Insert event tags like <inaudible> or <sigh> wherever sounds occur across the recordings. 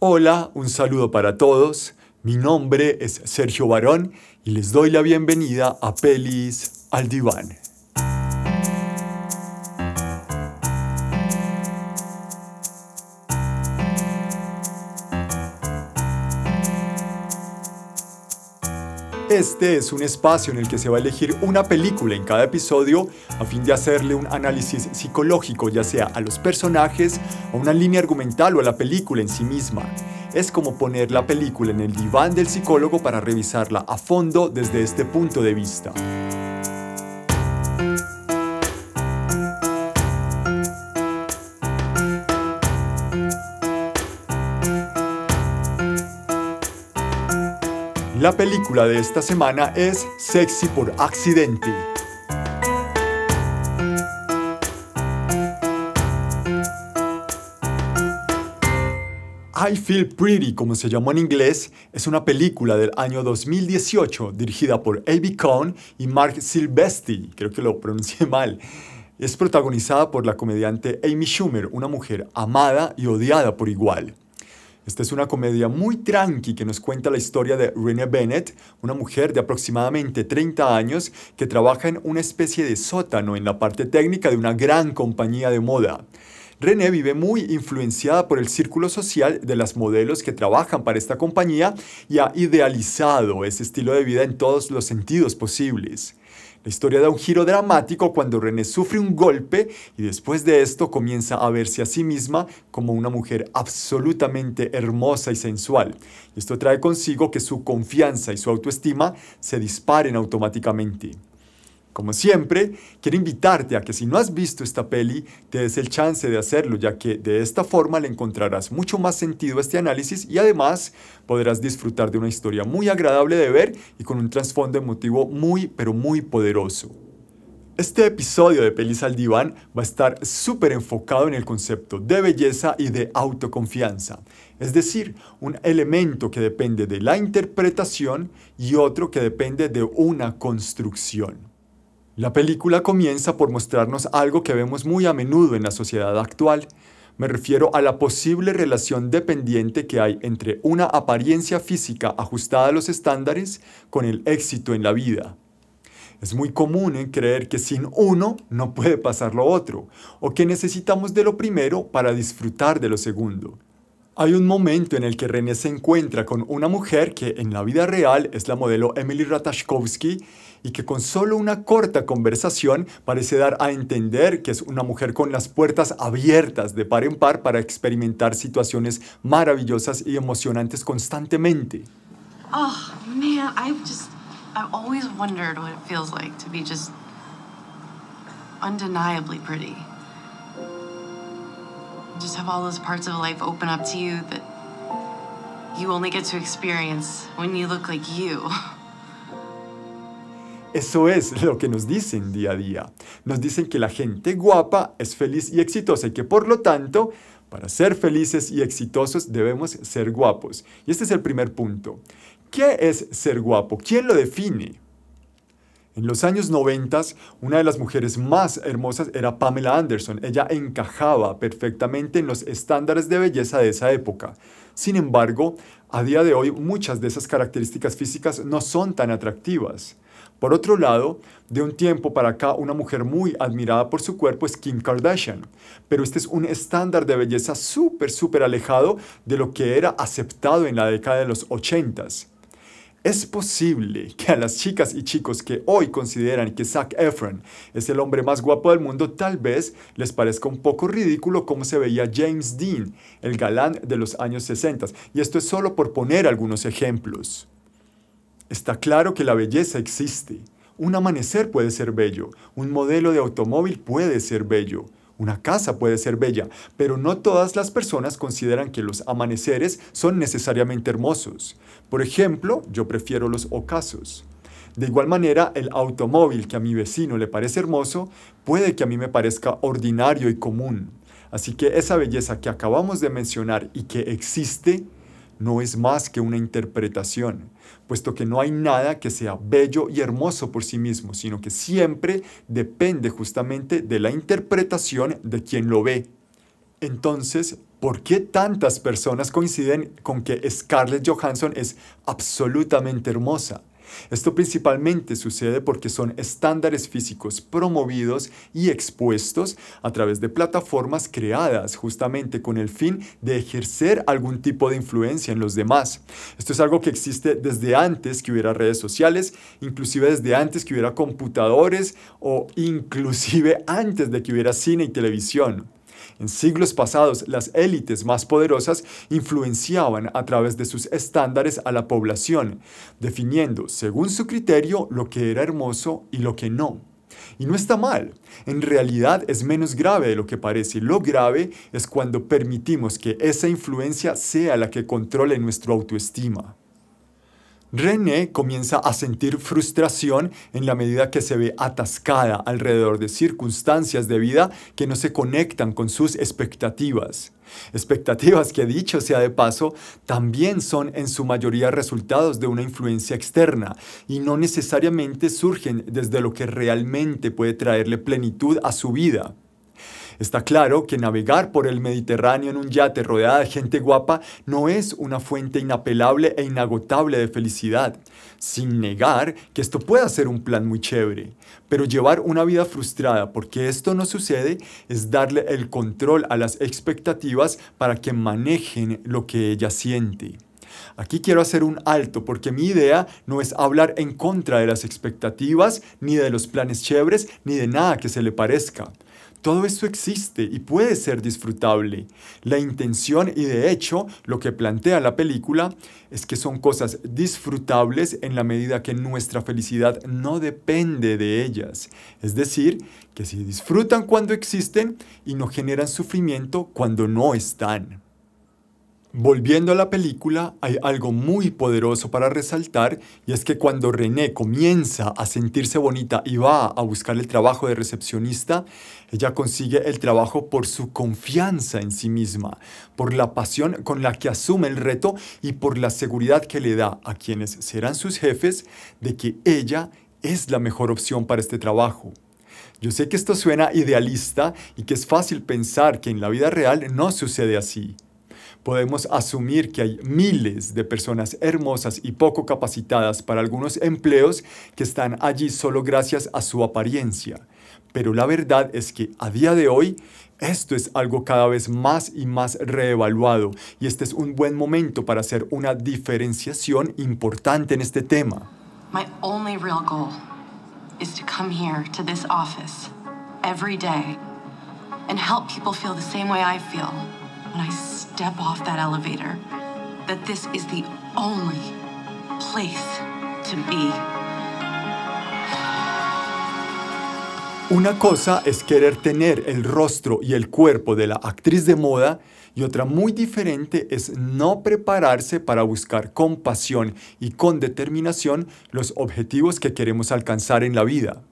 Hola, un saludo para todos. Mi nombre es Sergio Barón y les doy la bienvenida a Pelis al Diván. Este es un espacio en el que se va a elegir una película en cada episodio a fin de hacerle un análisis psicológico ya sea a los personajes, a una línea argumental o a la película en sí misma. Es como poner la película en el diván del psicólogo para revisarla a fondo desde este punto de vista. La película de esta semana es Sexy por accidente. I Feel Pretty, como se llamó en inglés, es una película del año 2018 dirigida por A.B. Cohn y Mark Silvestri, creo que lo pronuncié <laughs> mal. Es protagonizada por la comediante Amy Schumer, una mujer amada y odiada por igual. Esta es una comedia muy tranqui que nos cuenta la historia de Renee Bennett, una mujer de aproximadamente 30 años que trabaja en una especie de sótano en la parte técnica de una gran compañía de moda. René vive muy influenciada por el círculo social de las modelos que trabajan para esta compañía y ha idealizado ese estilo de vida en todos los sentidos posibles. La historia da un giro dramático cuando René sufre un golpe y después de esto comienza a verse a sí misma como una mujer absolutamente hermosa y sensual. Esto trae consigo que su confianza y su autoestima se disparen automáticamente. Como siempre, quiero invitarte a que si no has visto esta peli, te des el chance de hacerlo, ya que de esta forma le encontrarás mucho más sentido a este análisis y además podrás disfrutar de una historia muy agradable de ver y con un trasfondo emotivo muy, pero muy poderoso. Este episodio de Pelis al Diván va a estar súper enfocado en el concepto de belleza y de autoconfianza, es decir, un elemento que depende de la interpretación y otro que depende de una construcción. La película comienza por mostrarnos algo que vemos muy a menudo en la sociedad actual. Me refiero a la posible relación dependiente que hay entre una apariencia física ajustada a los estándares con el éxito en la vida. Es muy común creer que sin uno no puede pasar lo otro, o que necesitamos de lo primero para disfrutar de lo segundo. Hay un momento en el que René se encuentra con una mujer que en la vida real es la modelo Emily Ratajkowski y que con solo una corta conversación parece dar a entender que es una mujer con las puertas abiertas de par en par para experimentar situaciones maravillosas y emocionantes constantemente. Oh, man, I've just I've always wondered what it feels like to be just undeniably pretty. Just have all those parts of life open up to you that you only get to experience when you look like you. Eso es lo que nos dicen día a día. Nos dicen que la gente guapa es feliz y exitosa y que por lo tanto, para ser felices y exitosos debemos ser guapos. Y este es el primer punto. ¿Qué es ser guapo? ¿Quién lo define? En los años 90, una de las mujeres más hermosas era Pamela Anderson. Ella encajaba perfectamente en los estándares de belleza de esa época. Sin embargo, a día de hoy muchas de esas características físicas no son tan atractivas. Por otro lado, de un tiempo para acá, una mujer muy admirada por su cuerpo es Kim Kardashian, pero este es un estándar de belleza súper, súper alejado de lo que era aceptado en la década de los 80s. Es posible que a las chicas y chicos que hoy consideran que Zac Efron es el hombre más guapo del mundo, tal vez les parezca un poco ridículo cómo se veía James Dean, el galán de los años 60. Y esto es solo por poner algunos ejemplos. Está claro que la belleza existe. Un amanecer puede ser bello, un modelo de automóvil puede ser bello, una casa puede ser bella, pero no todas las personas consideran que los amaneceres son necesariamente hermosos. Por ejemplo, yo prefiero los ocasos. De igual manera, el automóvil que a mi vecino le parece hermoso puede que a mí me parezca ordinario y común. Así que esa belleza que acabamos de mencionar y que existe, no es más que una interpretación, puesto que no hay nada que sea bello y hermoso por sí mismo, sino que siempre depende justamente de la interpretación de quien lo ve. Entonces, ¿por qué tantas personas coinciden con que Scarlett Johansson es absolutamente hermosa? Esto principalmente sucede porque son estándares físicos promovidos y expuestos a través de plataformas creadas justamente con el fin de ejercer algún tipo de influencia en los demás. Esto es algo que existe desde antes que hubiera redes sociales, inclusive desde antes que hubiera computadores o inclusive antes de que hubiera cine y televisión. En siglos pasados, las élites más poderosas influenciaban a través de sus estándares a la población, definiendo, según su criterio, lo que era hermoso y lo que no. Y no está mal, en realidad es menos grave de lo que parece. Lo grave es cuando permitimos que esa influencia sea la que controle nuestra autoestima. René comienza a sentir frustración en la medida que se ve atascada alrededor de circunstancias de vida que no se conectan con sus expectativas. Expectativas que, dicho sea de paso, también son en su mayoría resultados de una influencia externa y no necesariamente surgen desde lo que realmente puede traerle plenitud a su vida. Está claro que navegar por el Mediterráneo en un yate rodeada de gente guapa no es una fuente inapelable e inagotable de felicidad, sin negar que esto pueda ser un plan muy chévere. Pero llevar una vida frustrada porque esto no sucede es darle el control a las expectativas para que manejen lo que ella siente. Aquí quiero hacer un alto porque mi idea no es hablar en contra de las expectativas, ni de los planes chéveres, ni de nada que se le parezca. Todo esto existe y puede ser disfrutable. La intención y de hecho lo que plantea la película es que son cosas disfrutables en la medida que nuestra felicidad no depende de ellas. Es decir, que se disfrutan cuando existen y no generan sufrimiento cuando no están. Volviendo a la película, hay algo muy poderoso para resaltar y es que cuando René comienza a sentirse bonita y va a buscar el trabajo de recepcionista, ella consigue el trabajo por su confianza en sí misma, por la pasión con la que asume el reto y por la seguridad que le da a quienes serán sus jefes de que ella es la mejor opción para este trabajo. Yo sé que esto suena idealista y que es fácil pensar que en la vida real no sucede así podemos asumir que hay miles de personas hermosas y poco capacitadas para algunos empleos que están allí solo gracias a su apariencia. Pero la verdad es que a día de hoy esto es algo cada vez más y más reevaluado y este es un buen momento para hacer una diferenciación importante en este tema. My only real goal is to come here to this office every day and help people feel the same way I feel I step off that elevator that this is the only place to be. Una cosa es querer tener el rostro y el cuerpo de la actriz de moda y otra muy diferente es no prepararse para buscar con pasión y con determinación los objetivos que queremos alcanzar en la vida.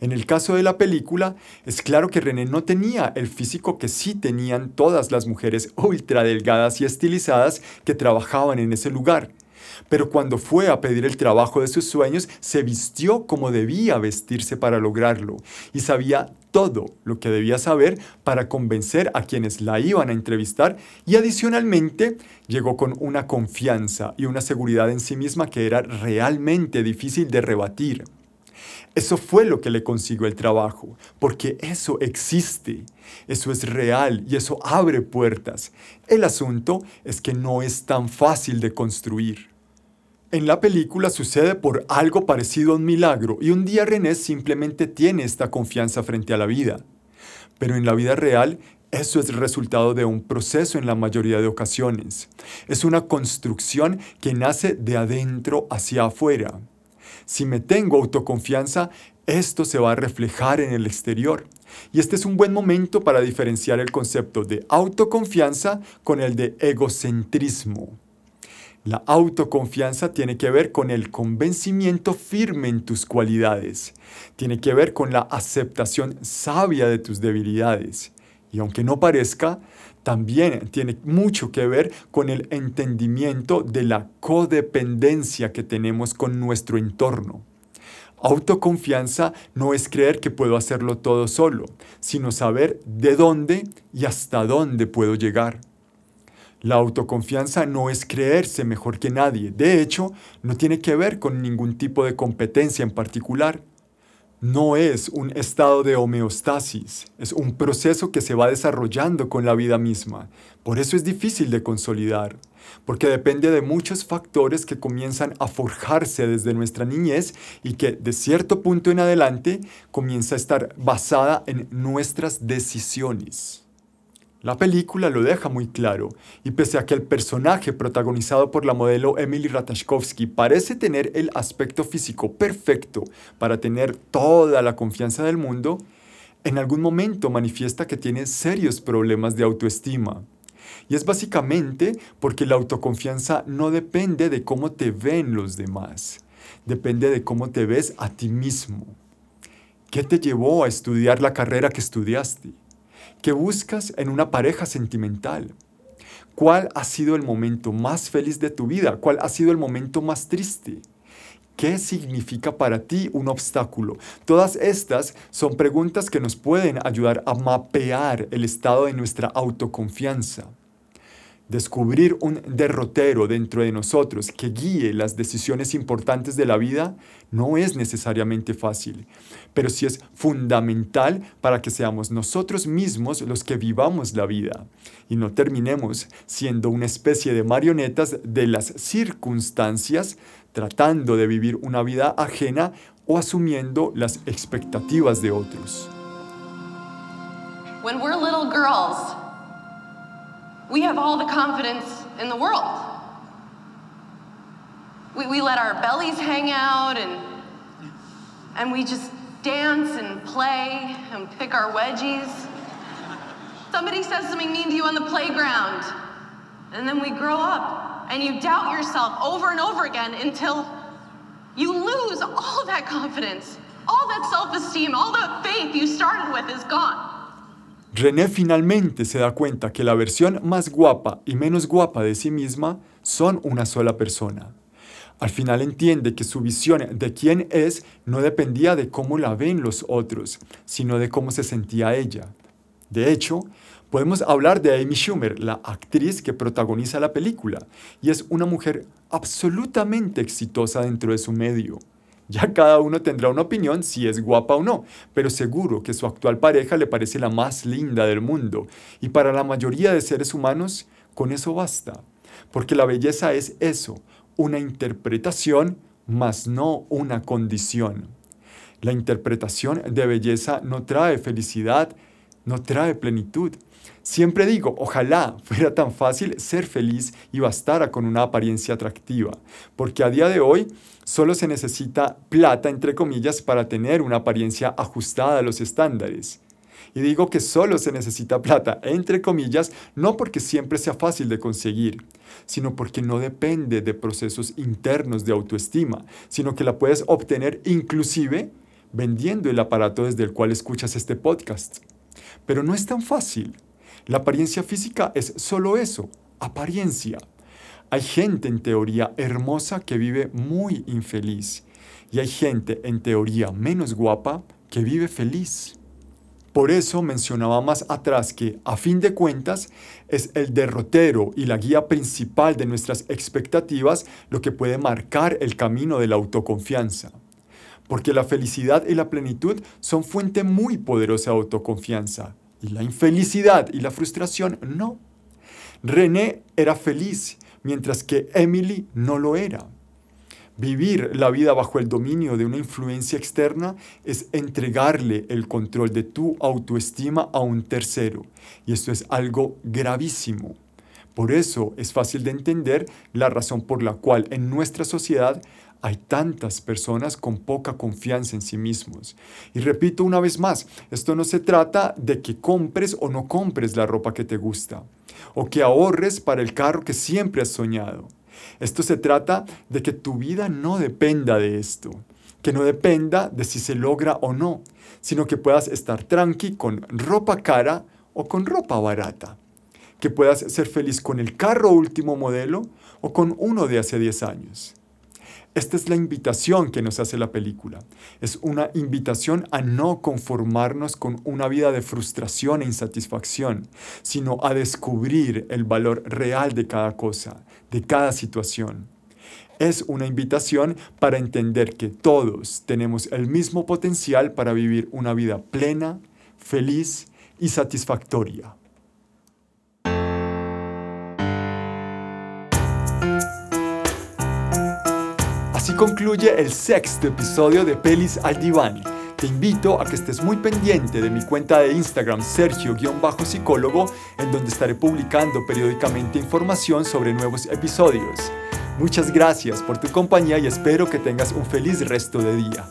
En el caso de la película, es claro que René no tenía el físico que sí tenían todas las mujeres ultra delgadas y estilizadas que trabajaban en ese lugar. Pero cuando fue a pedir el trabajo de sus sueños, se vistió como debía vestirse para lograrlo y sabía todo lo que debía saber para convencer a quienes la iban a entrevistar y adicionalmente llegó con una confianza y una seguridad en sí misma que era realmente difícil de rebatir. Eso fue lo que le consiguió el trabajo, porque eso existe, eso es real y eso abre puertas. El asunto es que no es tan fácil de construir. En la película sucede por algo parecido a un milagro y un día René simplemente tiene esta confianza frente a la vida. Pero en la vida real eso es el resultado de un proceso en la mayoría de ocasiones. Es una construcción que nace de adentro hacia afuera. Si me tengo autoconfianza, esto se va a reflejar en el exterior. Y este es un buen momento para diferenciar el concepto de autoconfianza con el de egocentrismo. La autoconfianza tiene que ver con el convencimiento firme en tus cualidades. Tiene que ver con la aceptación sabia de tus debilidades. Y aunque no parezca, también tiene mucho que ver con el entendimiento de la codependencia que tenemos con nuestro entorno. Autoconfianza no es creer que puedo hacerlo todo solo, sino saber de dónde y hasta dónde puedo llegar. La autoconfianza no es creerse mejor que nadie, de hecho, no tiene que ver con ningún tipo de competencia en particular. No es un estado de homeostasis, es un proceso que se va desarrollando con la vida misma. Por eso es difícil de consolidar, porque depende de muchos factores que comienzan a forjarse desde nuestra niñez y que de cierto punto en adelante comienza a estar basada en nuestras decisiones. La película lo deja muy claro, y pese a que el personaje protagonizado por la modelo Emily Ratajkowski parece tener el aspecto físico perfecto para tener toda la confianza del mundo, en algún momento manifiesta que tiene serios problemas de autoestima. Y es básicamente porque la autoconfianza no depende de cómo te ven los demás, depende de cómo te ves a ti mismo. ¿Qué te llevó a estudiar la carrera que estudiaste? ¿Qué buscas en una pareja sentimental? ¿Cuál ha sido el momento más feliz de tu vida? ¿Cuál ha sido el momento más triste? ¿Qué significa para ti un obstáculo? Todas estas son preguntas que nos pueden ayudar a mapear el estado de nuestra autoconfianza. Descubrir un derrotero dentro de nosotros que guíe las decisiones importantes de la vida no es necesariamente fácil, pero sí es fundamental para que seamos nosotros mismos los que vivamos la vida y no terminemos siendo una especie de marionetas de las circunstancias tratando de vivir una vida ajena o asumiendo las expectativas de otros. When we're little girls, we have all the confidence in the world. We, we let our bellies hang out and, and we just dance and play and pick our wedgies. Somebody says something mean to you on the playground, and then we grow up and you doubt yourself over and over again until you lose all that confidence, all that self esteem, all the faith you started with is gone. René finalmente se da cuenta que la versión más guapa y menos guapa de sí misma son una sola persona. Al final entiende que su visión de quién es no dependía de cómo la ven los otros, sino de cómo se sentía ella. De hecho, podemos hablar de Amy Schumer, la actriz que protagoniza la película, y es una mujer absolutamente exitosa dentro de su medio. Ya cada uno tendrá una opinión si es guapa o no, pero seguro que su actual pareja le parece la más linda del mundo. Y para la mayoría de seres humanos, con eso basta. Porque la belleza es eso, una interpretación, más no una condición. La interpretación de belleza no trae felicidad, no trae plenitud. Siempre digo, ojalá fuera tan fácil ser feliz y bastara con una apariencia atractiva, porque a día de hoy solo se necesita plata, entre comillas, para tener una apariencia ajustada a los estándares. Y digo que solo se necesita plata, entre comillas, no porque siempre sea fácil de conseguir, sino porque no depende de procesos internos de autoestima, sino que la puedes obtener inclusive vendiendo el aparato desde el cual escuchas este podcast. Pero no es tan fácil. La apariencia física es solo eso, apariencia. Hay gente en teoría hermosa que vive muy infeliz y hay gente en teoría menos guapa que vive feliz. Por eso mencionaba más atrás que, a fin de cuentas, es el derrotero y la guía principal de nuestras expectativas lo que puede marcar el camino de la autoconfianza. Porque la felicidad y la plenitud son fuente muy poderosa de autoconfianza, y la infelicidad y la frustración no. René era feliz, mientras que Emily no lo era. Vivir la vida bajo el dominio de una influencia externa es entregarle el control de tu autoestima a un tercero. Y esto es algo gravísimo. Por eso es fácil de entender la razón por la cual en nuestra sociedad hay tantas personas con poca confianza en sí mismos. Y repito una vez más, esto no se trata de que compres o no compres la ropa que te gusta, o que ahorres para el carro que siempre has soñado. Esto se trata de que tu vida no dependa de esto, que no dependa de si se logra o no, sino que puedas estar tranqui con ropa cara o con ropa barata, que puedas ser feliz con el carro último modelo o con uno de hace 10 años. Esta es la invitación que nos hace la película. Es una invitación a no conformarnos con una vida de frustración e insatisfacción, sino a descubrir el valor real de cada cosa, de cada situación. Es una invitación para entender que todos tenemos el mismo potencial para vivir una vida plena, feliz y satisfactoria. Concluye el sexto episodio de Pelis al Diván. Te invito a que estés muy pendiente de mi cuenta de Instagram Sergio-psicólogo, en donde estaré publicando periódicamente información sobre nuevos episodios. Muchas gracias por tu compañía y espero que tengas un feliz resto de día.